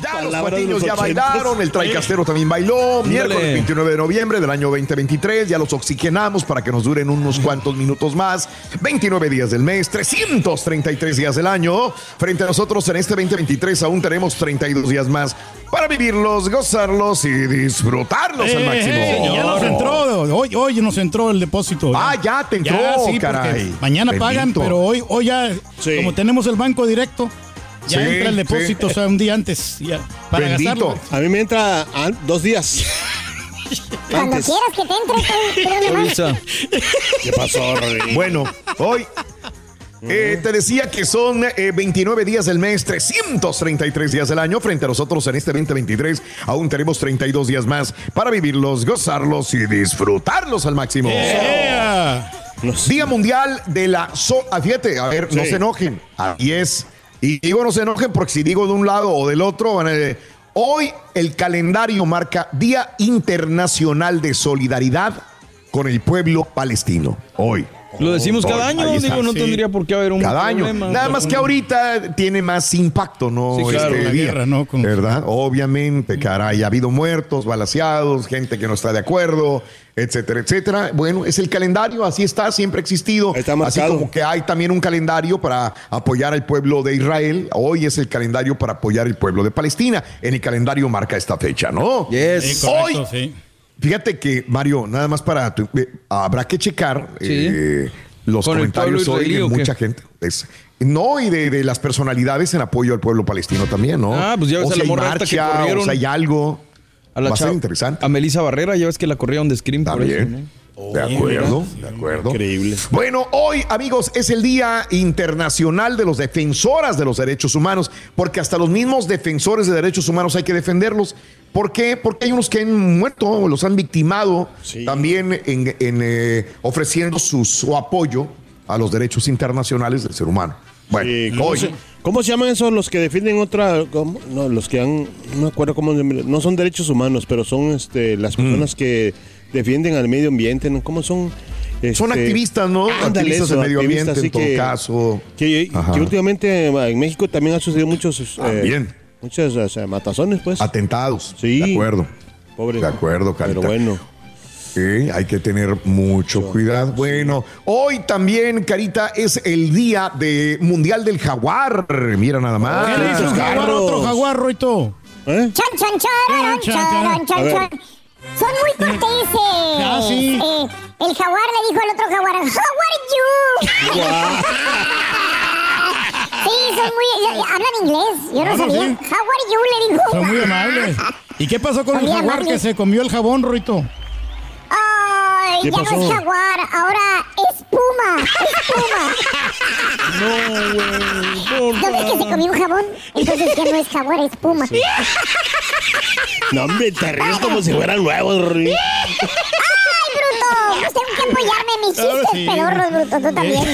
Ya los Palabra patiños los ya bailaron, el traicastero también bailó. Miércoles 29 de noviembre del año 2023, ya los oxigenamos para que nos duren unos cuantos minutos más. 29 días del mes, 333 días del año. Frente a nosotros en este 2023 aún tenemos 32 días más para vivirlos, gozarlos y disfrutarlos al Eh, máximo. eh, ya nos entró, hoy, hoy nos entró el depósito. Ah, ya te entró, Ya, sí, porque caray. Mañana pagan, pero hoy, hoy ya, Sí. como tenemos el banco directo, ya Sí, entra el depósito, sí. o sea, un día antes, ya, para Bendito. gastarlo. A mí me entra dos días. Cuando Antes. quieras que te entre, pero. ¿Qué pasó, Rodrigo? Bueno, hoy eh, te decía que son eh, 29 días del mes, 333 días del año. Frente a nosotros en este 2023, aún tenemos 32 días más para vivirlos, gozarlos y disfrutarlos al máximo. Yeah. Día Mundial de la So. ah, fíjate, a ver, no se enojen. Ahí es. Y digo no se enojen porque si digo de un lado o del otro, hoy el calendario marca Día Internacional de Solidaridad con el pueblo palestino. Hoy. Lo decimos cada Hoy, año, digo, no Sí. tendría por qué haber un Cada año. problema. Nada más que ahorita tiene más impacto, ¿no? Sí, claro, Este la día. guerra, ¿no? Con- ¿Verdad? Obviamente, caray, ha habido muertos, balaseados, gente que no está de acuerdo, etcétera, etcétera. Bueno, es el calendario, así está, siempre ha existido. Está así como que hay también un calendario para apoyar al pueblo de Israel. Hoy es el calendario para apoyar al pueblo de Palestina. En el calendario marca esta fecha, ¿no? Yes. Sí, correcto, Hoy- sí. Fíjate que, Mario, nada más para tu- eh, habrá que checar eh, los ¿Con el comentarios hoy de mucha gente. Es- no, y de, de las personalidades en apoyo al pueblo palestino también, ¿no? Ah, pues ya ves o a la morra que marcha, o corrieron. si hay algo. A la Va a ser interesante. A Melissa Barrera, ya ves que la corrieron de Scream por eso. De acuerdo, de acuerdo. Increíble. Bueno, hoy, amigos, es el Día Internacional de los Defensoras de los Derechos Humanos, porque hasta los mismos defensores de derechos humanos hay que defenderlos. ¿Por qué? Porque hay unos que han muerto, los han victimado, Sí. también en, en, eh, ofreciendo su, su apoyo a los derechos internacionales del ser humano. Bueno, Sí, ¿cómo, hoy, se, cómo se llaman esos los que defienden otra? cómo? No, los que han. No me acuerdo cómo. No son derechos humanos, pero son este, las Mm. personas que defienden al medio ambiente. ¿no? ¿Cómo son? son Este, activistas, ¿no? activistas del medio ambiente, en todo que- caso. Que, Ajá. que últimamente en México también ha sucedido muchos. eh. Muchas o sea, matazones, pues. Atentados. Sí. De acuerdo. Pobre. De acuerdo, Pero Carita. bueno. Sí, hay que tener mucho cuidado. Bueno, hoy también, Carita, es el día de Mundial del Jaguar. Mira nada más. ¿Qué le hizo el jaguar otro jaguar, Roito? ¿Eh? Chan, chan, chararán, Chan, chan, chan. Son muy corteses. Ah, sí. Eh, el jaguar le dijo al otro jaguar, How are you? sí, son muy... Hablan inglés, yo no no, sabía. sí. How are you, le dijo. Son muy amables. ¿Y qué pasó con el jaguar que se comió el jabón, Roito? Ay, ¿Qué ya pasó? no es jaguar, ahora es puma, es puma. ¿No ves que se comió un jabón? Entonces ya no es jaguar, es puma. No, hombre, te ríes como si fueran nuevos, Rui. Tengo que apoyarme en mis chistes sí. pedorros, bruto, tú también.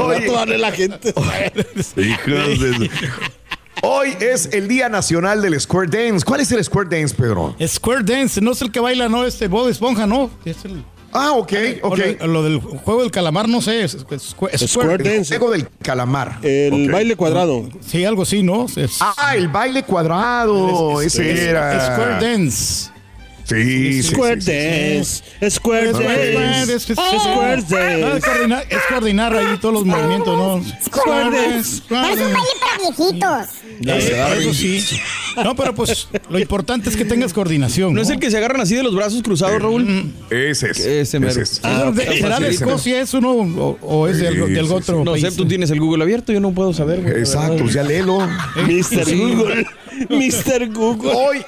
Oye, darle la gente. Hijos de- Hoy es el Día Nacional del Square Dance. ¿Cuál es el Square Dance, Pedro? Square Dance, no es el que baila, no, este Bob Esponja, ¿no? Es el, Ah, ok, o ok. Lo, lo del juego del calamar, no sé. es- es- Square, Square Square- El Dance. juego del calamar. El baile cuadrado. Sí, algo así, ¿no? Es- Ah, el baile cuadrado. es- Ese es- era. Square Dance. Sí, sí, Square sí, sí, sí. Dance, Square Es, coordinar, es coordinar ahí todos los movimientos, ¿no? Square Dance. Pero es un baile para viejitos. Eh, eso sí. No, pero pues lo importante es que tengas coordinación. ¿No es el que se agarran así de los brazos cruzados, Raúl? Ese es. Ese mero. es. Ah, ¿Será de Escocia eso, no? ¿O, es del, otro No sé, tú tienes el Google abierto, yo no puedo saber. Exacto, ya léelo. Mr. Google, Mr. Google. Hoy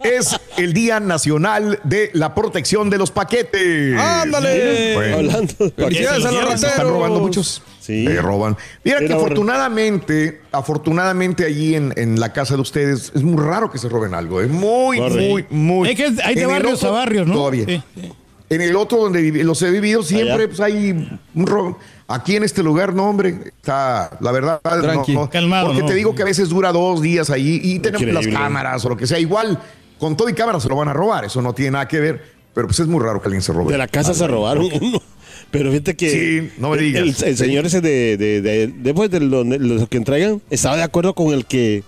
es el Día Nacional de la Protección de los Paquetes. ¡Ándale! Bueno, Hablando de Felicidades a los se están robando muchos. Sí. Eh, roban. Mira que Era afortunadamente, afortunadamente allí en, en la casa de ustedes es muy raro que se roben algo. Es muy, Correcto. muy, muy. Hay, que, hay de En barrios otro, a barrios, ¿no? Todavía. Sí, sí. En el otro donde los he vivido siempre pues, hay un robo. Aquí en este lugar, no, hombre, está, la verdad, no, Tranqui. no. Calmado, Porque ¿no? te digo que a veces dura dos días ahí y tenemos Increíble. las cámaras o lo que sea. Igual, con todo y cámaras se lo van a robar, eso no tiene nada que ver. Pero pues es muy raro que alguien se robe. De la casa se robaron uno. Pero fíjate que. Sí, no me el- digas. El, el señor ese de. de, de, después de lo, de lo que entregan, estaba de acuerdo con el que.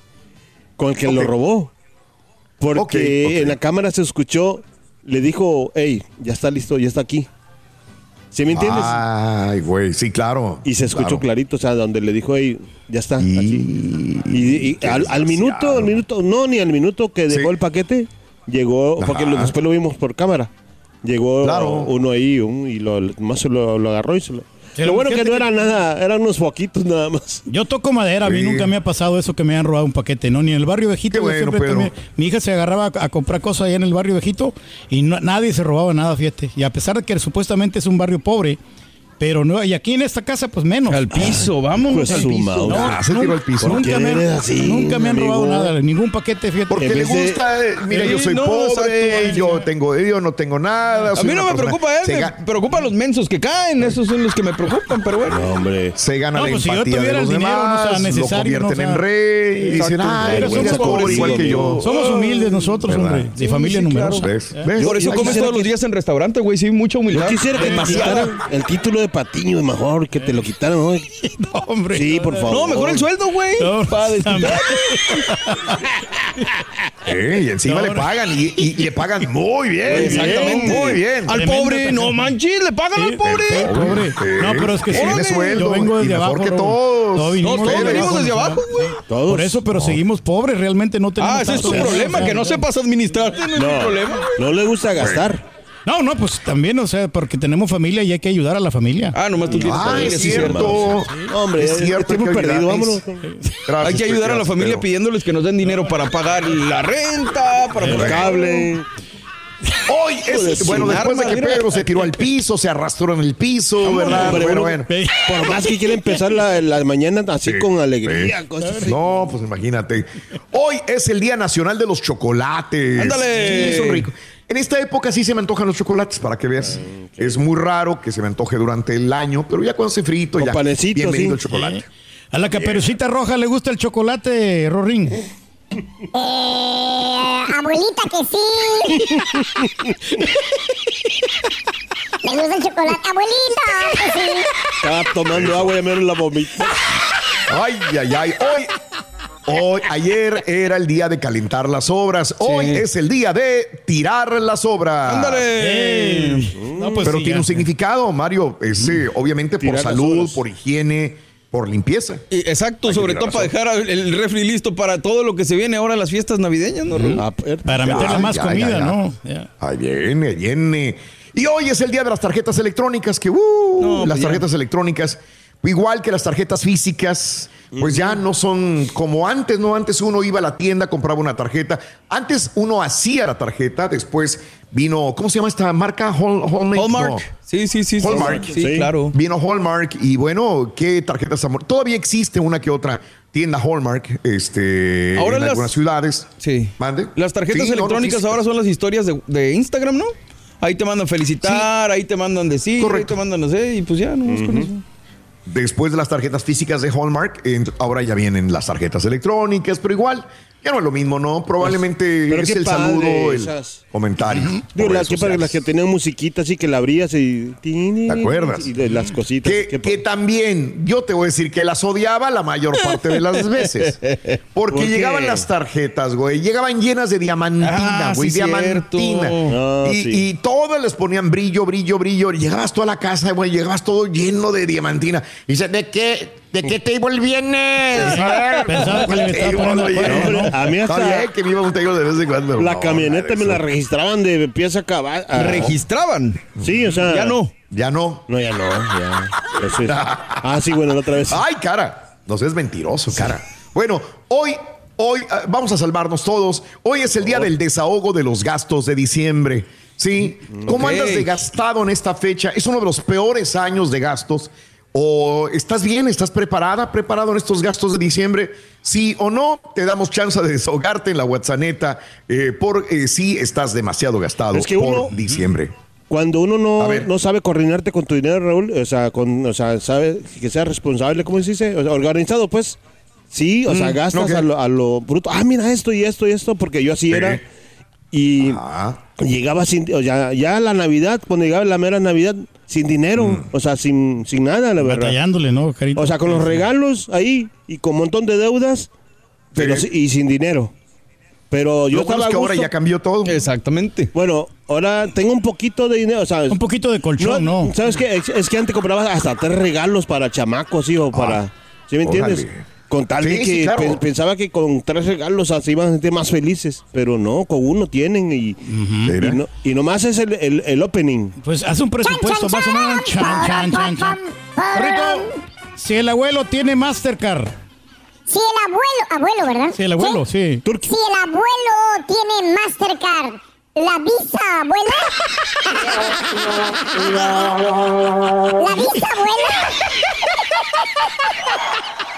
Con el que lo robó. Porque en la cámara se escuchó. Le dijo, hey, ya está listo, ya está aquí. ¿Sí me entiendes? Ay, güey, sí, claro. y se escuchó claro. clarito, o sea, donde le dijo, hey, ya está. Y- aquí. Y, al, al minuto, al minuto, no, ni al minuto que dejó Sí. el paquete, llegó, porque lo- después lo vimos por cámara. Llegó Claro. uno ahí un- y lo, más se lo, lo agarró y se lo. Sí, lo bueno que no era nada, eran unos foquitos nada más. Yo toco madera, a mí nunca me ha pasado eso que me han robado un paquete, ¿no? Ni en el barrio Vejito. Qué yo bueno, siempre Pedro. también- mi hija se agarraba a, a comprar cosas allá en el barrio Vejito y no- nadie se robaba nada, fíjate. Y a pesar de que supuestamente es un barrio pobre, pero no, y aquí en esta casa, pues menos. Al piso, vámonos Pues al piso. madre. Ah, se tiró al piso. ¿Por Nunca me, eres han- así, nunca me han amigo? robado nada, ningún paquete, fíjate. Porque le gusta, eh, mira, yo soy no, pobre, yo tengo, yo no tengo nada. A mí no me preocupa él, ga- me preocupan los mensos que caen, esos son los que me preocupan, pero bueno. No, hombre. se gana No, la pues si yo empatía de tuviera los el dinero, no demás, lo necesario, convierten no en rey y dicen, Exacto. ay, Pero somos es pobre pobres, igual que yo. Somos humildes nosotros, hombre, de familia numerosa. Por eso yo comes todos los días en restaurante, güey, sí, mucha Yo humildad. quisiera que quitaran el título de patiño, mejor que te lo quitaran. ¿no? No, hombre. Sí, por favor. No, mejor el sueldo, güey. No. Eh, y encima No, le pagan y, y- y le pagan muy bien. Exactamente. Muy bien. Al pobre, no manches, le pagan al pobre. Pobre. Sí. No, pero es que sí. Tiene sueldo Yo vengo y desde mejor abajo. que Raúl. todos. Todos No, todos desde venimos desde abajo, güey. Todos. Por eso, pero seguimos pobres, realmente no tenemos Ah, ese es tu problema, que no sepas administrarte, no problema. no le gusta gastar. No, no, pues también, o sea, porque tenemos familia y hay que ayudar a la familia. Ah, nomás tú tienes Ah, familia, es sí, cierto. Hombre, es cierto. tiempo perdido, vámonos. Gracias, Hay que ayudar a la familia pidiéndoles que nos den dinero para pagar la renta, para El pagar cable. Hoy es, bueno, después de que mira. Pedro se tiró al piso, se arrastró en el piso, ¿verdad? Hombre, Bueno, bueno, bueno. Por más que quiera empezar la, la mañana así Sí, con alegría. sí. cosas así. No, pues imagínate. Hoy es el Día Nacional de los Chocolates. Ándale. Sí, son ricos. En esta época sí se me antojan los chocolates, para que veas. Es muy raro que se me antoje durante el año, pero ya cuando hace frito, Con ya. panecito, bienvenido sí. el chocolate. A la caperucita roja le gusta el chocolate, Rorín. Eh, abuelita que sí. Le gusta el chocolate. Abuelita que sí. Estaba tomando agua y me la vomita. Ay, ay, ay. Hoy. Hoy, ayer era el día de calentar las obras. Hoy es el día de tirar las obras. Ándale. No, pues Pero sí, tiene ya. un significado, Mario. Es eh, obviamente por Tirar salud, por higiene, por limpieza. Y- Exacto, Hay sobre todo para dejar el refri listo para todo lo que se viene ahora las fiestas navideñas, ¿no? Ah, per- Para Ya, meterle más ya, comida, ya, ya. ¿no? Ya. Ahí viene, viene. Y hoy es el día de las tarjetas electrónicas, que uh, No, pues las ya. tarjetas electrónicas, igual que las tarjetas físicas, pues ya no son como antes, ¿no? Antes uno iba a la tienda, compraba una tarjeta. Antes uno hacía la tarjeta, después vino, ¿cómo se llama esta marca? Hall- Hallmark. Hallmark. No. Sí, sí, sí. Hallmark. Sí, Sí. claro. Vino Hallmark y bueno, ¿qué tarjetas amor? Todavía existe una que otra tienda Hallmark este, Ahora en las- algunas ciudades. Sí. ¿Mande? Las tarjetas Sí, no, no electrónicas ahora son las historias de, de Instagram, ¿no? Ahí te mandan felicitar, ahí te mandan decir, ahí Correcto. te mandan no sé, y pues ya, no es con eso. Después de las tarjetas físicas de Hallmark, ahora ya vienen las tarjetas electrónicas, pero igual, ya no es lo mismo, ¿no? Probablemente Pero es qué el padre saludo, el esas. comentario. Digo, las que, para sociales. las que tenían musiquita así que la abrías y... ¿Te acuerdas? Y de las cositas. Que, que también, yo te voy a decir que las odiaba la mayor parte de las veces. Porque llegaban las tarjetas, güey. Llegaban llenas de diamantina, Ah, güey. sí, diamantina. y, sí. y todas les ponían brillo, brillo, brillo. Llegabas tú a la casa, güey. Llegabas todo lleno de diamantina. Y dice, ¿de qué? ¿De qué table vienes? Pensaba que le estaba poniendo ¿no? a mí hasta- Está bien que me iba a un table de vez en cuando. La no, camioneta me la registraban de pieza a cabal. a- Registraban. Sí, o sea... Ya no. Ya no. No, ya no, ya. Eso es- Ah, sí, bueno, la otra vez. Ay, cara. No seas mentiroso, cara. Bueno, hoy, hoy ah, vamos a salvarnos todos. Hoy es el día del desahogo de los gastos de diciembre. ¿Sí? ¿Cómo andas de gastado en esta fecha? Es uno de los peores años de gastos. ¿O estás bien? ¿Estás preparada? ¿Preparado en estos gastos de diciembre? Sí o no, te damos chance de desahogarte en la WhatsApp eh, por eh, si estás demasiado gastado Es que por uno- diciembre. Cuando uno no, no sabe coordinarte con tu dinero, Raúl, o sea, con, o sea, sabe que sea responsable, ¿cómo se dice? O sea, organizado, pues. Sí, o sea, Mm, gastas a, lo, a lo bruto. Ah, mira esto y esto y esto, porque yo así Sí. era. Y Ajá. llegaba sin, o sea, ya la Navidad, cuando llegaba la mera Navidad, sin dinero, Mm. o sea, sin, sin nada, la verdad. Batallándole, ¿no, Carito? O sea, con los regalos ahí y con un montón de deudas, pero Sí. y sin dinero. Pero yo Lo bueno estaba es que ahora ya cambió todo. Exactamente. Bueno, ahora tengo un poquito de dinero, o sea, Un poquito de colchón, ¿no? ¿Sabes qué? Es, es que antes comprabas hasta tres regalos para chamacos, hijo, para... ¿Sí me entiendes? Ah, órale. Con tal de Sí, que sí, claro. pe- pensaba que con tres regalos se iban a sentir más felices, pero no, con uno tienen y, Mira. y, no, y nomás es el, el- el opening. Pues haz un presupuesto más o menos. Chan, chan, chan, chan. Carrito, si el abuelo tiene Mastercard. Si el abuelo, abuelo, ¿verdad? Sí, el abuelo, sí. Si el abuelo tiene Mastercard, ¿la visa abuela? ¿La visa abuela?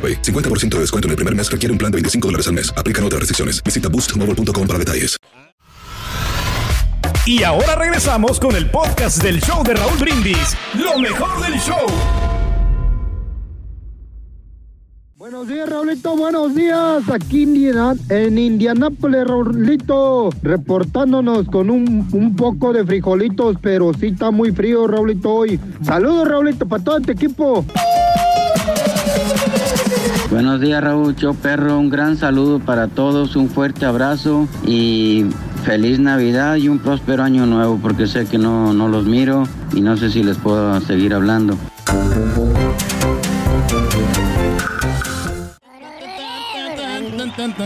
AroPay. 50% de descuento en el primer mes requiere un plan de 25 dólares al mes. Aplican otras restricciones. Visita boostmobile.com para detalles. Y ahora regresamos con el podcast del show de Raúl Brindis. Lo mejor del show. Buenos días, Raulito, buenos días. Aquí Indiana- en Indianápolis, Raulito, reportándonos con un, un poco de frijolitos, pero sí está muy frío, Raulito, hoy. Saludos, Raulito, para todo este equipo. Buenos días Raúl, yo perro, un gran saludo para todos, un fuerte abrazo y feliz Navidad y un próspero año nuevo porque sé que no, no los miro y no sé si les puedo seguir hablando.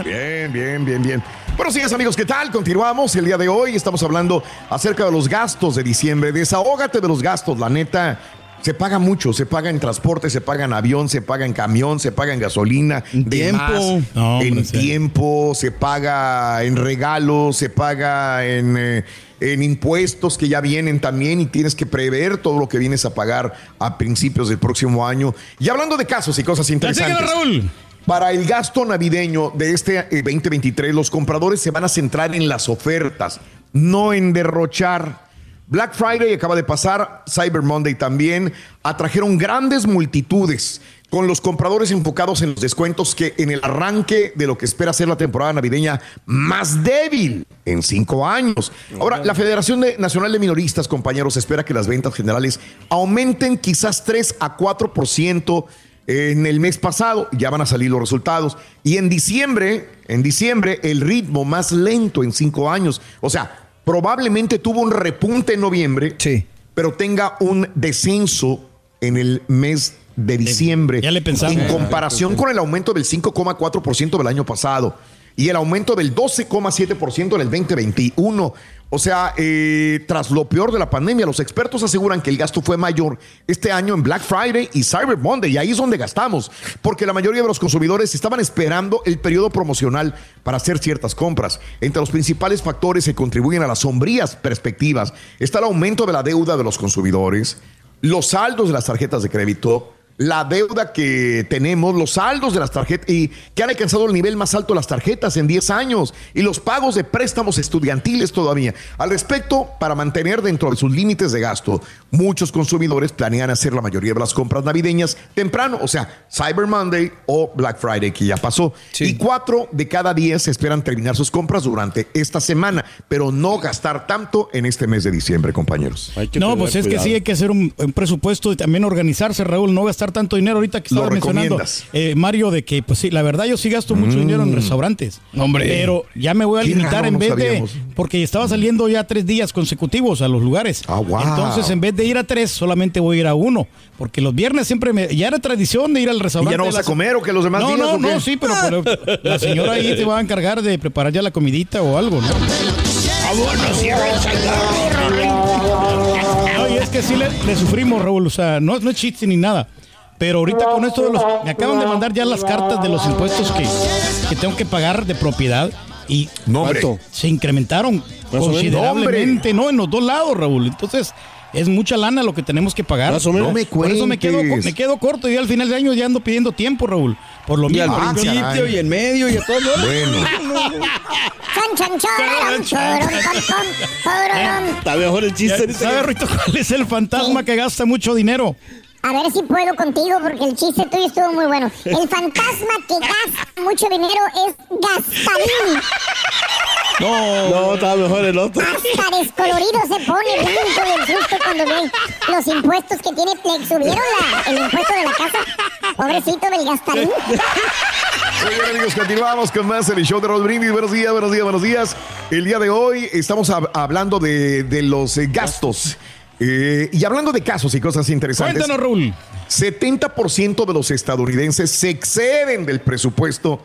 Bien, bien, bien, bien. Buenos días amigos, ¿qué tal? Continuamos el día de hoy. Estamos hablando acerca de los gastos de diciembre. Desahógate de los gastos, la neta. Se paga mucho, se paga en transporte, se paga en avión, se paga en camión, se paga en gasolina, en tiempo. No, en sí. tiempo, se paga en regalos, se paga en, eh, en impuestos que ya vienen también y tienes que prever todo lo que vienes a pagar a principios del próximo año. Y hablando de casos y cosas interesantes. Raúl. Para el gasto navideño de este eh, 2023, los compradores se van a centrar en las ofertas, no en derrochar. Black Friday acaba de pasar, Cyber Monday también, atrajeron grandes multitudes con los compradores enfocados en los descuentos que en el arranque de lo que espera ser la temporada navideña más débil en cinco años. Ahora, la Federación de- Nacional de Minoristas, compañeros, espera que las ventas generales aumenten quizás 3 a 4% en el mes pasado, ya van a salir los resultados. Y en diciembre, en diciembre, el ritmo más lento en cinco años. O sea, probablemente tuvo un repunte en noviembre, pero tenga un descenso en el mes de diciembre. Ya le pensamos. En comparación con el aumento del 5,4% del año pasado y el aumento del 12,7% en el 2021. O sea, eh, tras lo peor de la pandemia, los expertos aseguran que el gasto fue mayor este año en Black Friday y Cyber Monday, y ahí es donde gastamos, porque la mayoría de los consumidores estaban esperando el periodo promocional para hacer ciertas compras. Entre los principales factores que contribuyen a las sombrías perspectivas está el aumento de la deuda de los consumidores, los saldos de las tarjetas de crédito, la deuda que tenemos, los saldos de las tarjetas y que han alcanzado el nivel más alto de las tarjetas en 10 años y los pagos de préstamos estudiantiles todavía. Al respecto, para mantener dentro de sus límites de gasto, muchos consumidores planean hacer la mayoría de las compras navideñas temprano, o sea, Cyber Monday o Black Friday que ya pasó. Y cuatro de cada diez esperan terminar sus compras durante esta semana, pero no gastar tanto en este mes de diciembre, compañeros. No, pues es que sí hay que hacer un, un presupuesto y también organizarse, Raúl, no gastar tanto dinero ahorita que estaba mencionando eh, Mario de que pues sí, la verdad yo sí gasto mucho dinero en restaurantes. Hombre. Pero ya me voy a limitar raro, en no vez sabíamos. de porque estaba saliendo ya tres días consecutivos a los lugares. Ah, wow. Entonces en vez de ir a tres solamente voy a ir a uno porque los viernes siempre me ya era tradición de ir al ¿Y restaurante. ya no vas a comer o que los demás no, días no, no, sí, pero, pero la señora ahí te va a encargar de preparar ya la comidita o algo, ¿no? No, y es que sí le, le sufrimos, Raúl. O sea, no, no es chiste ni nada. Pero ahorita con esto de los. Me acaban de mandar ya las cartas de los impuestos que, que tengo que pagar de propiedad. Y No, se incrementaron considerablemente, ¿no? En los dos lados, Raúl. Entonces, es mucha lana lo que tenemos que pagar. Más o menos. No me Por eso me quedo, me quedo corto y al final de año ya ando pidiendo tiempo, Raúl. Por lo Y al mismo. Ah, principio caray. y en medio y a todo. Bueno. Está mejor el chiste. Ya, ¿Sabe, Rito, cuál es el fantasma que gasta mucho dinero? A ver si puedo contigo porque el chiste tuyo estuvo muy bueno. El fantasma que gasta mucho dinero es Gasparín. No, está mejor el otro. Hasta descolorido se pone brinco del susto cuando ve los impuestos que tiene. Le subieron la- el impuesto de la casa. Pobrecito del Gasparín. Muy bien, amigos, continuamos con más en el show de Raúl Brindis. Buenos días, buenos días, buenos días. El día de hoy estamos hab- hablando de, de los eh, gastos. Eh, y hablando de casos y cosas interesantes. Cuéntanos, Raúl. 70% de los estadounidenses se exceden del presupuesto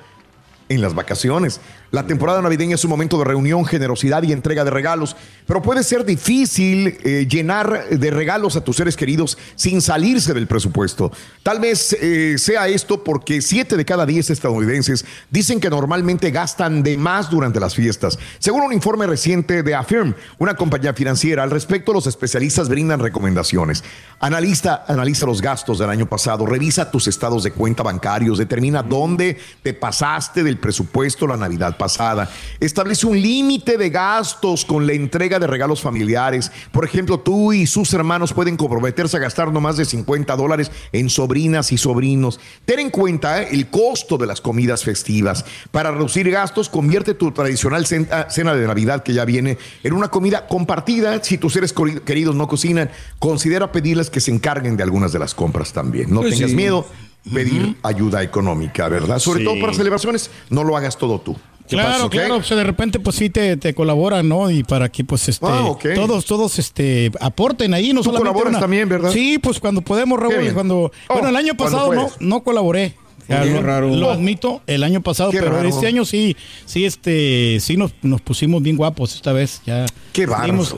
en las vacaciones. La temporada navideña es un momento de reunión, generosidad y entrega de regalos, pero puede ser difícil eh, llenar de regalos a tus seres queridos sin salirse del presupuesto. Tal vez eh, sea esto porque 7 de cada 10 estadounidenses dicen que normalmente gastan de más durante las fiestas. Según un informe reciente de Affirm, una compañía financiera, al respecto los especialistas brindan recomendaciones. Analista, analiza los gastos del año pasado, revisa tus estados de cuenta bancarios, determina dónde te pasaste del presupuesto la Navidad pasada. Establece un límite de gastos con la entrega de regalos familiares. Por ejemplo, tú y sus hermanos pueden comprometerse a gastar no más de 50 dólares en sobrinas y sobrinos. Ten en cuenta eh, el costo de las comidas festivas. Para reducir gastos, convierte tu tradicional ah, cena de Navidad que ya viene en una comida compartida. Si tus seres queridos no cocinan, considera pedirles que se encarguen de algunas de las compras también. No Pues tengas sí. miedo pedir ayuda económica, ¿verdad? Sobre Sí. todo para celebraciones, no lo hagas todo tú. ¿Qué Claro, pasa, claro, o sea, de repente pues sí te, te colaboran, ¿no? Y para que pues este Ah, todos todos este aporten ahí, no Tú solamente colaboras una- también, ¿verdad? Sí, pues cuando podemos, Raúl, cuando Oh, bueno, el año pasado no no colaboré. Lo, raro. lo admito, el año pasado, Qué pero raro. este año sí, sí, este, sí nos, nos pusimos bien guapos esta vez, ya. Qué bárbaro. Dimos,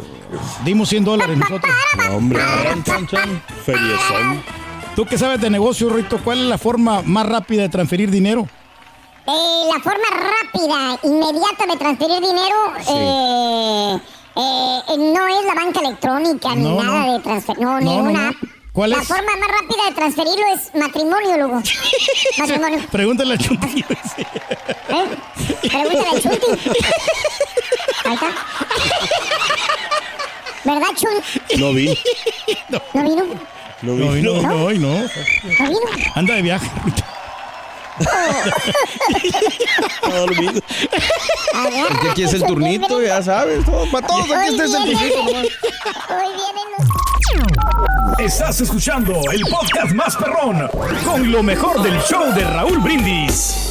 dimos 100 dólares nosotros. No, hombre. Feriezón. Tú que sabes de negocio, Rito, ¿cuál es la forma más rápida de transferir dinero? Eh, la forma rápida, inmediata de transferir dinero eh, eh, no es la banca electrónica ni No, nada no. de transfer, no, ni No, no, una no. ¿Cuál la es? forma más rápida de transferirlo es matrimonio, Lugo. matrimonio. Pregúntale al Chuntillo. ¿Eh? Pregúntale al Chunti. Ahí está. ¿Verdad, Chun? No vi. ¿No vino? No No, vi. no, no, no. ¿No vino? Anda de viaje. Está dormido. Porque aquí es el turnito, ya sabes. todo- para todos aquí Hoy este es el turnito. nomás. Hoy vienen los... Estás escuchando el podcast más perrón con lo mejor del show de Raúl Brindis.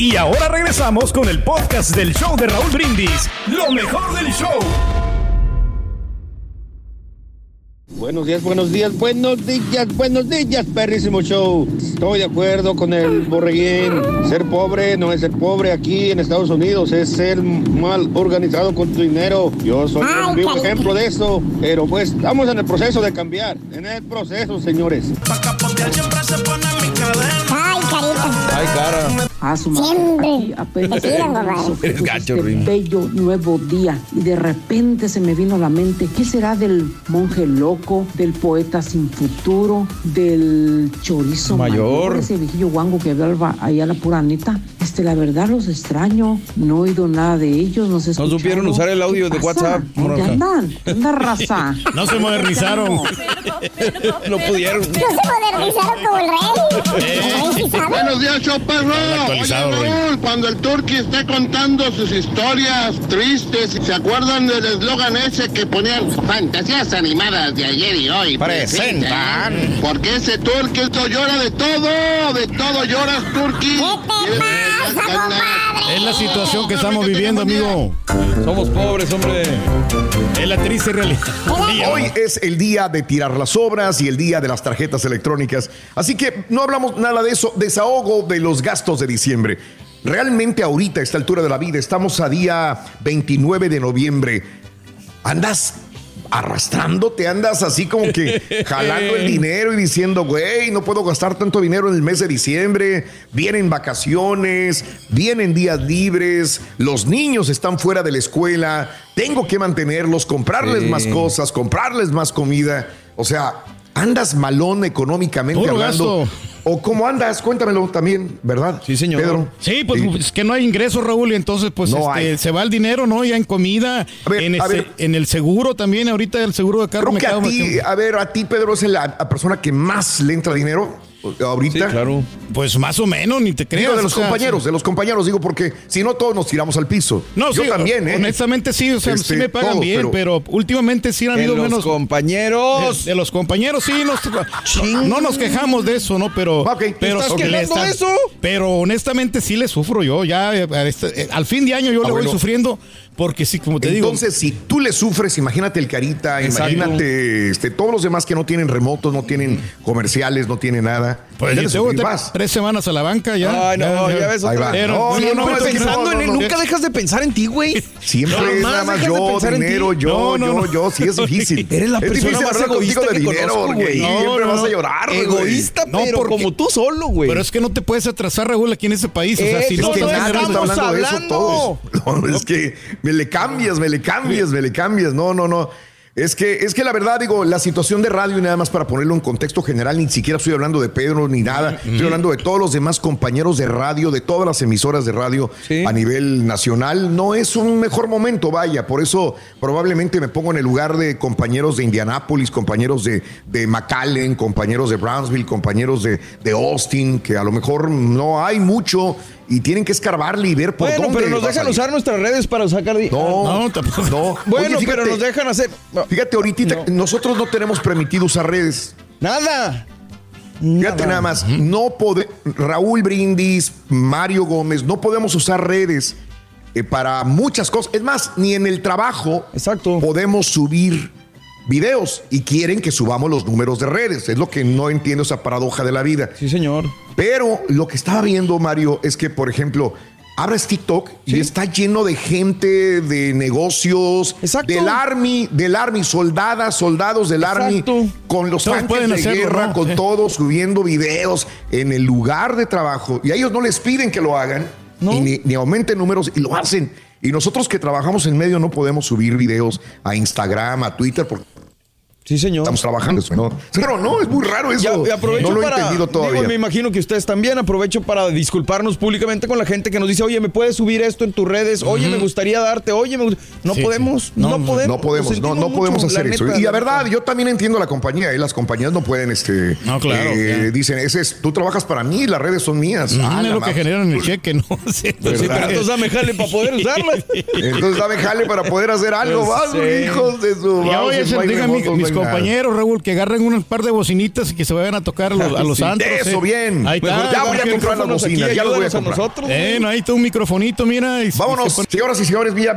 Y ahora regresamos con el podcast del show de Raúl Brindis. Lo mejor del show. Buenos días, buenos días, buenos días, buenos días, perrísimo show. Estoy de acuerdo con el borreguín. Ser pobre no es ser pobre aquí en Estados Unidos, es ser mal organizado con tu dinero. Yo soy un vivo ejemplo de eso, pero pues estamos en el proceso de cambiar. En el proceso, señores. Ay, carita. Ay, cara. A su Siempre. apenas Te tiran. Eres gacho, este Rin. bello nuevo día y de repente se me vino a la mente qué será del monje loco del poeta sin futuro del chorizo Mayor. ese viejillo guango que hablaba allá la pura neta este la verdad los extraño no he oído nada de ellos no sé No supieron usar el audio de WhatsApp. ¿Dónde andan? ¿Qué onda, raza? No se modernizaron. No pudieron. No se modernizaron como el rey. Sabe. Buenos días, show perro. actualizado, Oye, Raúl, cuando el Turqui esté contando sus historias tristes, ¿se acuerdan del eslogan ese que ponían fantasías animadas de ayer y hoy? Presentan. Porque ese Turqui esto llora de todo, de todo lloras, Turqui. Es la situación que estamos viviendo, amigo. Somos pobres, hombre. Es la triste realidad. Hoy es el día de tirar las obras y el día de las tarjetas electrónicas. Así que no hablamos nada de eso. Desahogo de los gastos de diciembre. Realmente ahorita, a esta altura de la vida, estamos a día 29 de noviembre. ¿Andas arrastrándote? ¿Andas así como que jalando el dinero y diciendo, güey, no puedo gastar tanto dinero en el mes de diciembre? Vienen vacaciones, vienen días libres, los niños están fuera de la escuela, tengo que mantenerlos, comprarles Sí. más cosas, comprarles más comida. O sea, andas malón económicamente hablando. gasto. ¿O cómo andas? Cuéntamelo también, ¿verdad? Sí, señor. Pedro. Sí, pues es que no hay ingresos, Raúl, y entonces pues No este, se va el dinero, ¿no? Ya en comida, ver, en, en el seguro también, ahorita el seguro de carro Creo me que a cago- ti, a ver, a ti, Pedro, es la persona que más le entra dinero ahorita. Sí, claro. Pues más o menos, ni te creas. Digo, de o los sea, compañeros, de los compañeros, digo, porque si no todos nos tiramos al piso. No, Yo sí, también, ¿eh? Honestamente sí, o sea, Este, sí me pagan todos, bien, pero, últimamente sí han De habido los menos. compañeros. De, de los compañeros sí, nos- no, no nos quejamos de eso, ¿no? Pero, pero, estás quejando de eso? pero honestamente sí le sufro yo. Ya eh, este- eh, al fin de año yo Ah, le voy bueno. sufriendo porque sí, como te digo. Entonces, si tú le sufres, imagínate el Carita, Exacto. imagínate este, todos los demás que no tienen remotos, no tienen comerciales, no tienen nada. Pues Ya tengo sufrir tres, más. tres semanas a la banca ya. Ay, no, ya, ves Ahí otra. Pero- No, no, no, no, pensando no, en él, no, nunca no. dejas de pensar en ti, güey. Siempre Jamás nada más yo, dinero, yo, No, no, yo, no. yo, sí es difícil. Eres la es persona difícil más egoísta de dinero, güey. siempre vas a llorar, güey. Egoísta, No, pero porque- como tú solo, güey. Pero es que no te puedes atrasar, Raúl, aquí en ese país. O sea, Eh, si Es no que te no vas a nadie generar- está estamos hablando de eso todos. No, es que me le cambias, me le cambias, me le cambias. No, no, no. Es que, es que la verdad, digo, la situación de radio, y nada más para ponerlo en contexto general, ni siquiera estoy hablando de Pedro ni nada. Estoy hablando de todos los demás compañeros de radio, de todas las emisoras de radio Sí. a nivel nacional. No es un mejor momento, vaya. Por eso probablemente me pongo en el lugar de compañeros de Indianápolis, compañeros de, de McAllen, compañeros de Brownsville, compañeros de, de Austin, que a lo mejor no hay mucho y tienen que escarbarle y ver por Bueno, dónde pero nos dejan usar nuestras redes para sacar di- No, No, tampoco. no. Bueno, Oye, pero fíjate, nos dejan hacer. no, Fíjate, ahorita nosotros no tenemos permitido usar redes. Nada. Fíjate nada más, no pode, Raúl Brindis, Mario Gómez, no podemos usar redes eh, para muchas cosas. Es más, ni en el trabajo Exacto. podemos subir videos y quieren que subamos los números de redes. Es lo que no entiendo esa paradoja de la vida. Sí, señor. Pero lo que estaba viendo, Mario, es que, por ejemplo, abres TikTok y está lleno de gente, de negocios, Exacto. del Army, del Army, soldadas, soldados del Army, con los Todos tanques de hacerlo, guerra, ¿no? con todos subiendo videos en el lugar de trabajo. Y a ellos no les piden que lo hagan, No. y ni, ni aumenten números, y lo hacen. Y nosotros que trabajamos en medio no podemos subir videos a Instagram, a Twitter, porque Sí, señor. Estamos trabajando eso, ¿no? Claro, no, es muy raro eso. Ya, y aprovecho no lo he para, entendido todavía. digo, me imagino que ustedes también aprovecho para disculparnos públicamente con la gente que nos dice, oye, ¿me puedes subir esto en tus redes? Oye, me gustaría darte, oye, me gust-". no Sí, podemos, sí. no, podemos. No podemos, no, no podemos hacer la eso. neta, y la verdad, yo también entiendo la compañía. Y las compañías no pueden, este. No, claro, eh, ya. Dicen, ese es, tú trabajas para mí, las redes son mías. Ujú, Ah, es lo que generan el cheque, ¿no? Sí, pero entonces dame jale para poder usarlas. Entonces dame jale para poder hacer algo. Pues Vas, sí. hijos de su. Compañeros, Raúl, que agarren un par de bocinitas y que se vayan a tocar a los, a los Sí, antros. eso, eh. bien. Ahí Mejor está. ya voy a comprar las bocinas, ya los voy a comprar. nosotros. Eh, no, ahí está un microfonito, mira. y- Vámonos, y señoras y señores, mira,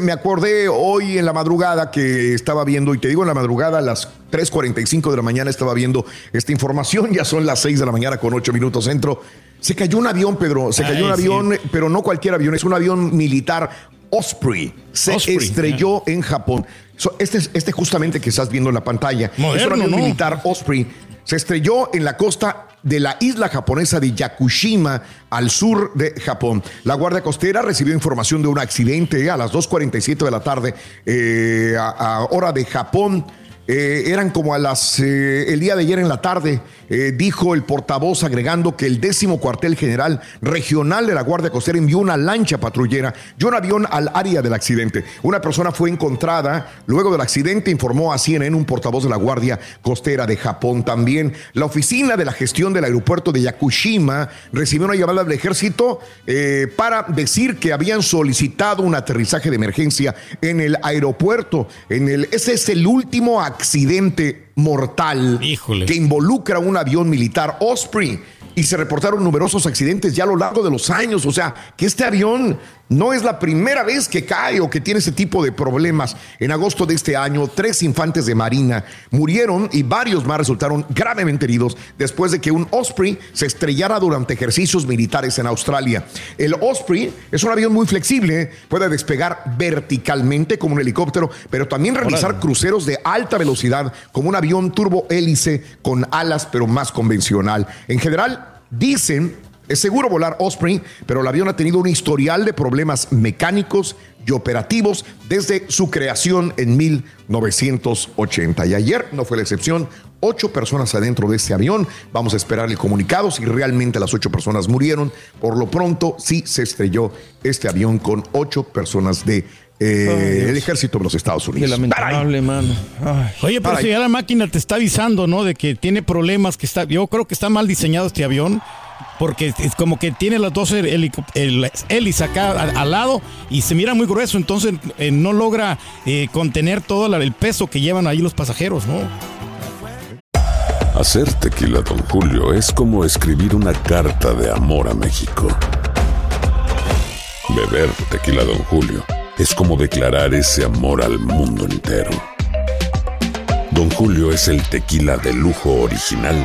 me acordé hoy en la madrugada que estaba viendo, y te digo en la madrugada, a las 3.45 de la mañana estaba viendo esta información, ya son las 6 de la mañana con 8 minutos centro. Se cayó un avión, Pedro, se cayó Ay, un sí. avión, pero no cualquier avión, es un avión militar Osprey. Se Osprey, estrelló en Japón. So, este, es- este justamente que estás viendo en la pantalla es un ¿no? militar Osprey. Se estrelló en la costa de la isla japonesa de Yakushima, al sur de Japón. La Guardia Costera recibió información de un accidente a las 2.47 de la tarde, eh, a, a hora de Japón. Eh, eran como a las eh, el día de ayer en la tarde, eh, dijo el portavoz agregando que el décimo cuartel general regional de la Guardia Costera envió una lancha patrullera y un avión al área del accidente. Una persona fue encontrada luego del accidente, informó a CNN un portavoz de la Guardia Costera de Japón también. La oficina de la gestión del aeropuerto de Yakushima recibió una llamada del ejército para decir que habían solicitado un aterrizaje de emergencia en el aeropuerto. En el, ese es el último accidente mortal que involucra un avión militar Osprey. Y se reportaron numerosos accidentes ya a lo largo de los años. O sea, que este avión no es la primera vez que cae o que tiene ese tipo de problemas. En agosto de este año, tres infantes de Marina murieron y varios más resultaron gravemente heridos después de que un Osprey se estrellara durante ejercicios militares en Australia. El Osprey es un avión muy flexible, puede despegar verticalmente como un helicóptero, pero también realizar cruceros de alta velocidad como un avión turbohélice con alas, pero más convencional. En general, dicen, es seguro volar Osprey, pero el avión ha tenido un historial de problemas mecánicos y operativos desde su creación en 1980. Y ayer no fue la excepción. Ocho personas adentro de este avión. Vamos a esperar el comunicado si realmente las ocho personas murieron. Por lo pronto, sí se estrelló este avión con ocho personas de eh, el ejército de los Estados Qué Unidos. lamentable, mano. Ay. Oye, pero si ya la máquina te está avisando, ¿no? De que tiene problemas, que está. Yo creo que está mal diseñado este avión. Porque es como que tiene las dos hélices acá al, lado y se mira muy grueso, entonces eh, no logra eh, contener todo el peso que llevan ahí los pasajeros, ¿no? Hacer tequila, Don Julio, es como escribir una carta de amor a México. Beber tequila, Don Julio, es como declarar ese amor al mundo entero. Don Julio es el tequila de lujo original,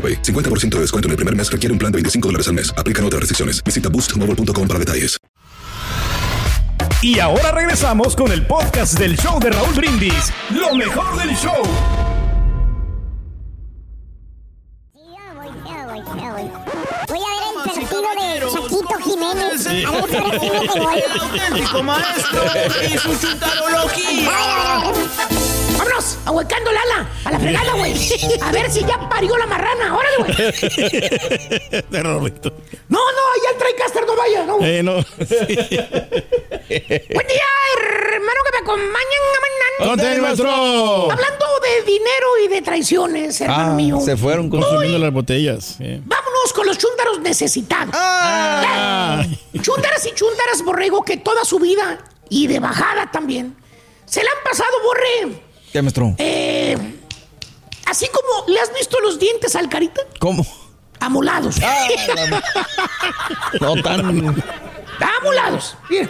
AroPay. 50% de descuento en el primer mes requiere un plan de 25 dólares al mes. Aplican otras restricciones. Visita boostmobile.com para detalles. Y ahora regresamos con el podcast del show de Raúl Brindis. Lo mejor del show. Voy a ver el partido de Chaquito Jiménez. Sí. A ver si ahora sí mete gol. El auténtico maestro y su chuntarología. ¡Vámonos! ¡Ahuecando el ala! ¡A la fregada, güey! A ver si ya parió la marrana. ¡Órale, güey! Terrorito. No, no, allá el TriCaster no vaya, ¿no? Eh, no. Buen día, hermano, que me acompañan. Conte, maestro. Hablando de dinero y de traiciones, hermano Ah, mío. se fueron consumiendo las botellas. Vámonos con los chúntaros necesitados. Eh, Chúntaras y chúntaras, borrego, que toda su vida y de bajada también se le han pasado, borre. ¿Qué, maestro? Eh, así como le has visto los dientes al carita. ¿Cómo? amolados. No tan. Amolados. Mira,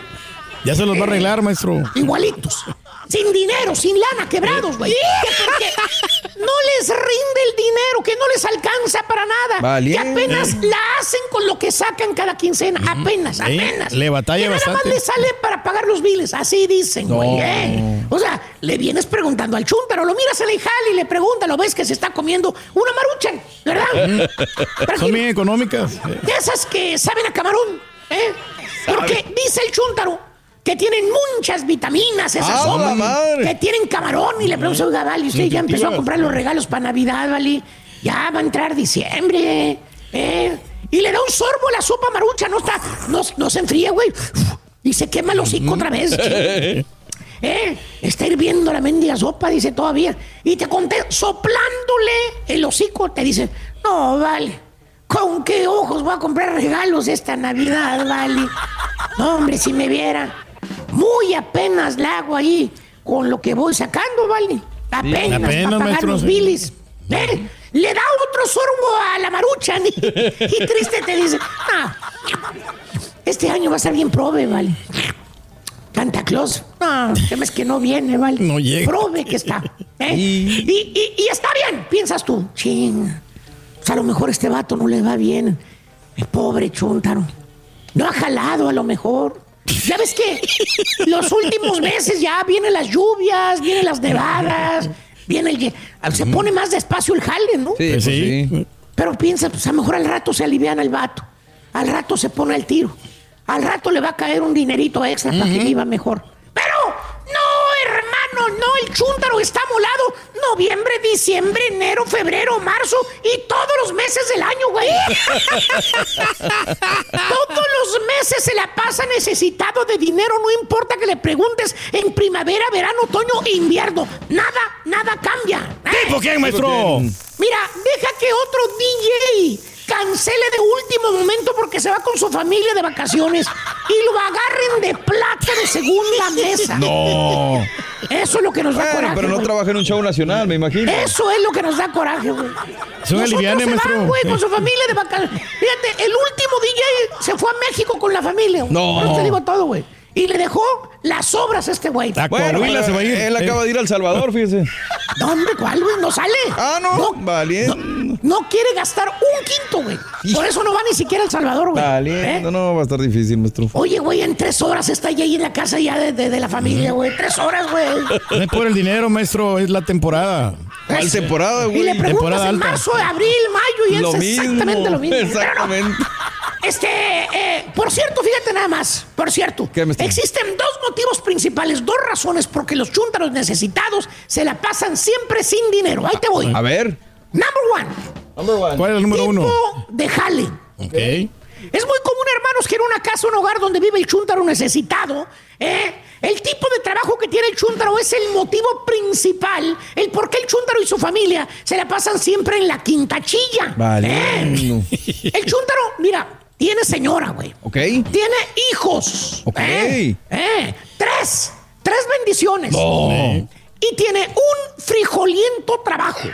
Ya se los va a arreglar, maestro. igualitos. Sin dinero, sin lana, quebrados, güey. Porque no les rinde el dinero, que no les alcanza para nada. Valiente. Que apenas la hacen con lo que sacan cada quincena. Apenas, Sí, apenas. le batalla que nada bastante. más le sale para pagar los biles. Así dicen, No. güey. ¿eh? O sea, le vienes preguntando al chúntaro, lo miras en el jale y le pregunta, lo ves que se está comiendo una maruchan, ¿verdad? Son bien económicas. De esas que saben a camarón, ¿eh? Porque dice el chúntaro que tienen muchas vitaminas esas ¡A la sopas, que tienen camarón y le pregunto, oiga, Vale, usted ya empezó a comprar los regalos para Navidad, Vale, ya va a entrar diciembre, ¿eh? Y le da un sorbo a la sopa marucha, no está, no, no se enfría, güey, y se quema el hocico otra vez. ¿Eh? Está hirviendo la mendiga sopa, dice todavía. Y te conté, soplándole el hocico, te dice, no, vale. ¿Con qué ojos voy a comprar regalos esta Navidad, vale? No, hombre, si me viera. Muy apenas la hago ahí con lo que voy sacando, vale. Apenas, apenas, para pagar maestro, los bilis. ¿Eh? Le da otro sorbo a la maruchan y, y triste te dice, ah, este año va a ser bien prove, vale. Santa Claus. No, temes que no viene, ¿vale? No llega. Prove que está. ¿eh? Y, y- y está bien, piensas tú. Ching. O sea, a lo mejor este vato no le va bien. El pobre chuntaro. No ha jalado a lo mejor. Ya ves que los últimos meses ya vienen las lluvias, vienen las nevadas, viene el... Se pone más despacio el jale, ¿no? Sí, pues sí. Pero piensa, pues a lo mejor al rato se aliviana el vato. Al rato se pone al tiro. Al rato le va a caer un dinerito extra para que viva mejor. No, no, el chúntaro está molado. Noviembre, diciembre, enero, febrero, marzo y todos los meses del año, güey. todos los meses se la pasa necesitado de dinero, no importa que le preguntes en primavera, verano, otoño e invierno. Nada, nada cambia. ¿Tipo quién, maestro? Mira, deja que otro DJ cancele de último momento porque se va con su familia de vacaciones y lo agarren de plato de segunda mesa. No. Eso es lo que nos da Bueno, coraje. pero no güey. trabaja en un show nacional, me imagino. Eso es lo que nos da coraje, güey. Es un Nosotros aliviane, se maestro. van, güey, con su familia de vacaciones. Fíjate, el último DJ se fue a México con la familia. güey. No. Eso te digo todo, güey. Y le dejó las obras a este güey. A Bueno, Coahuila se va a ir. él acaba de ir al Salvador, fíjese. ¿Dónde? ¿Cuál, güey? No sale. Ah, no. Valiente. No quiere gastar un quinto, güey. Por eso no va ni siquiera a El Salvador, güey. Valiente. ¿Eh? No, no, va a estar difícil, maestro. Oye, güey, en tres horas está ya ahí en la casa ya de, de- de la familia, güey. Tres horas, güey. No es por el dinero, maestro, es la temporada. ¿Cuál temporada, Y le güey? preguntas Temporada en alta. marzo, abril, mayo y es Lo mismo. exactamente lo mismo. Exactamente. Este, eh, por cierto, fíjate nada más, por cierto, ¿Qué me está- existen dos motivos principales, dos razones por que los chúntaros necesitados se la pasan siempre sin dinero. Ahí te voy. A ver. Number one, ¿Cuál es el número uno? tipo de jale. Ok. Es muy común, hermanos, que en una casa, un hogar donde vive el chúntaro necesitado, ¿eh? el tipo de trabajo que tiene el chúntaro es el motivo principal, el por qué el chúntaro y su familia se la pasan siempre en la quintachilla. Vale. ¿eh? El chúntaro, mira, tiene señora, güey. Ok. Tiene hijos. Ok. ¿eh? ¿eh? Tres. Tres bendiciones. No. Y tiene un frijoliento trabajo.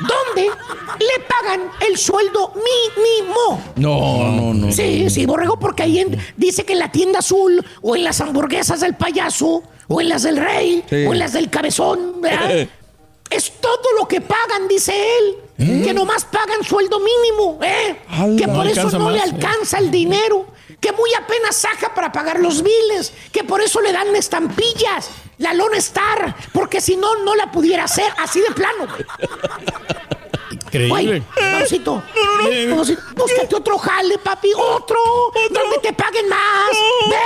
Donde le pagan el sueldo mínimo. No, no, no. Sí, sí, borrego, porque ahí en- dice que en la tienda azul, o en las hamburguesas del payaso, o en las del rey, Sí. o en las del cabezón, ¿verdad? es todo lo que pagan, dice él. Que nomás pagan sueldo mínimo, ¿eh? Ala, que por eso no le eh. alcanza el dinero. Que muy apenas saca para pagar los biles. Que por eso le dan estampillas. La Lone Star. Porque si no, no la pudiera hacer así de plano. Increíble. Güey, Mausito, Mausito, búscate otro jale, papi, otro, donde te paguen más.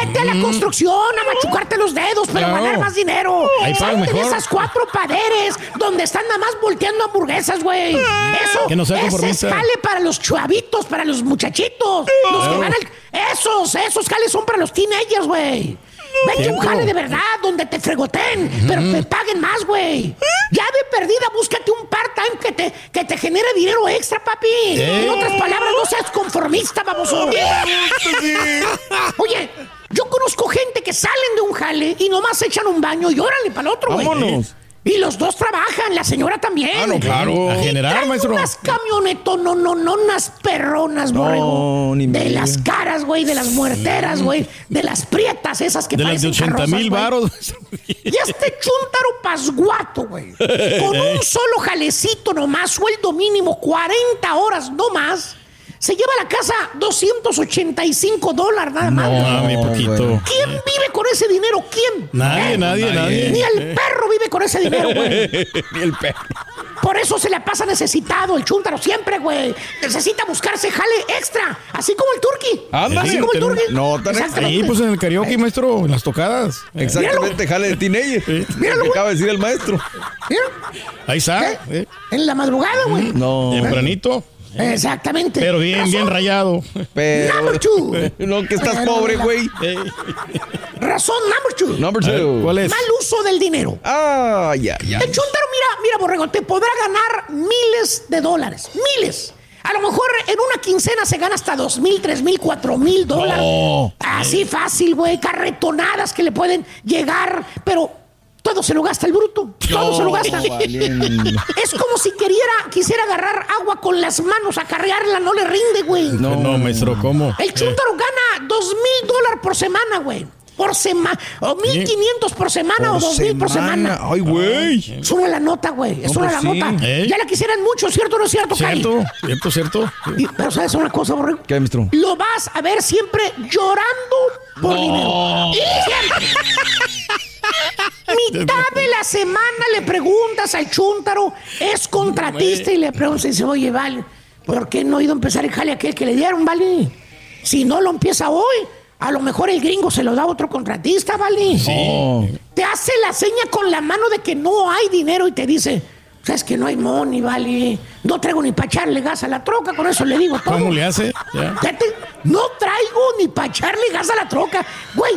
Vete a la construcción a machucarte los dedos, pero No. ganar más dinero. Ahí pagan Salte de mejor. esas cuatro paderes donde están nada más volteando hamburguesas, güey. Eso, Que no sea ese es conformista. jale para los chavitos, para los muchachitos. Los que Claro. van al- Esos, esos jales son para los teenagers, güey. Vete a un jale de verdad donde te fregoten, pero te paguen más, güey. Ya de perdida, búscate un part-time que te, que te genere dinero extra, papi. En otras palabras, no seas conformista, baboso. Oye, yo conozco gente que salen de un jale y nomás echan un baño y órale para el otro, güey. Vámonos. Y los dos trabajan, la señora también. Ah, no, claro. A generar, maestro. Unas camionetas, no, no, no, unas perronas, borrego. ni de las caras, güey, de las muerteras, güey. De las prietas, esas que De las de parecen 80 carrozas, mil varos. Y este chúntaro pasguato, güey. Con un solo jalecito nomás, sueldo mínimo, 40 horas no más. Se lleva a la casa 285 dólares nada más. No, mami, poquito. ¿Quién vive con ese dinero? ¿Quién? Nadie, ¿Eh? nadie, nadie. Ni el perro vive con ese dinero, güey. Ni el perro. Por eso se la pasa necesitado el chúntaro siempre, güey. Necesita buscarse jale extra, así como el turqui. Ándale. Así como el turqui. No, tan. Ahí, pues en el karaoke, maestro, en las tocadas. Exactamente, jale de teenager. Lo que acaba de decir el maestro. Ahí está. eh. En la madrugada, güey. No. Tempranito. Exactamente. Pero bien, bien rayado. Pero. Number two. No, que estás pobre, güey. Razón number two. Number ver, two. ¿Cuál es? Mal uso del dinero. Ah, ya, ya. El chuntaro, mira, mira, borrego, te podrá ganar miles de dólares. Miles. A lo mejor en una quincena se gana hasta dos mil, tres mil, cuatro mil dólares. Así fácil, güey. Carretonadas que le pueden llegar, pero todo se lo gasta el bruto. Todo se lo gasta. Es como si queriera, quisiera agarrar agua con las manos, acarrearla, no le rinde, güey. No, no, maestro, ¿cómo? El chúntaro gana dos mil dólares por semana, güey. Por semana. O mil quinientos por semana o dos mil por semana. Ay, güey. Es una la nota, güey. Es No, una pues la sí. nota. ¿Eh? Ya la quisieran mucho, ¿cierto o no es cierto? ¿Cierto? ¿Cierto, cierto? Y- pero sabes una cosa, borrego. ¿Qué, maestro? Lo vas a ver siempre llorando por dinero. Y siempre. Mitad de la semana le preguntas al chúntaro, es contratista, y le preguntas y dice, oye, vale, ¿por qué no ha ido a empezar el jale aquel que le dieron, vale? Si no lo empieza hoy, a lo mejor el gringo se lo da a otro contratista, vale. Oh. Te hace la seña con la mano de que no hay dinero y te dice, sabes que no hay money, vale. No traigo ni para echarle gas a la troca, con eso le digo todo. ¿Cómo le hace? No traigo ni para echarle gas a la troca, güey.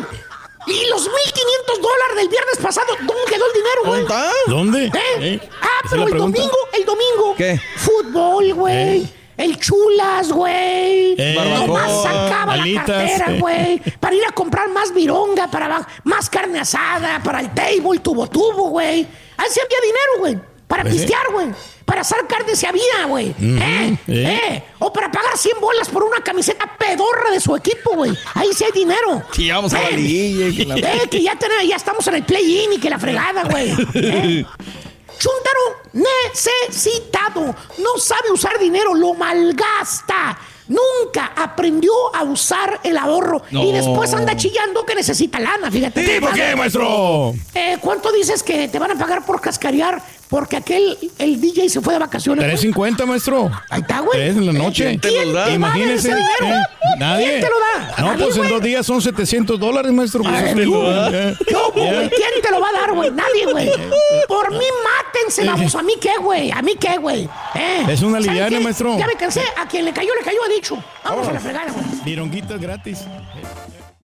Y los 1.500 dólares del viernes pasado, ¿dónde quedó el dinero, güey? ¿Dónde está? ¿Dónde? ¿Eh? ¿Eh? Ah, ¿Esa es pero el pregunta? domingo, el domingo. ¿Qué? Fútbol, güey. ¿Eh? El chulas, güey. Eh, Nomás sacaba alitas, la cartera, eh. güey. Para ir a comprar más vironga, para más carne asada, para el table, tubo tubo, güey. Así había dinero, güey. Para sí. pistear, güey. Para hacer carne se había, güey. ¿Eh? eh. ¿Eh? O para pagar 100 bolas por una camiseta pedorra de su equipo, güey. Ahí sí hay dinero. Sí, vamos a la Eh, liguilla y que la- eh, que ya, tenemos- ya estamos en el play-in y que la fregada, güey. ¿Eh? Chuntaro necesitado. No sabe usar dinero, lo malgasta. Nunca aprendió a usar el ahorro. No. Y después anda chillando que necesita lana, fíjate. ¿Tipo qué, maestro? Eh, ¿Cuánto dices que te van a pagar por cascarear? Porque aquel, el DJ se fue de vacaciones. güey? 350, maestro. Ahí está, güey. Tres en la noche. ¿Quién te? Imagínese. ¿Quién te lo da? ¿eh? Nadie. ¿Quién te lo da? No, Nadie, pues en güey. dos días son 700 dólares, maestro. Pues Ay, ¿eh? ¿Qué hubo, güey? ¿Quién te lo va a dar, güey? Nadie, güey. Por mí mátense, vamos. ¿A mí qué, güey? ¿A mí qué, güey? ¿Eh? Es una ¿Saben liviana, maestro. Ya me cansé. A quien le cayó, le cayó, ha dicho. Vamos a la fregada, güey. Vironguitas gratis.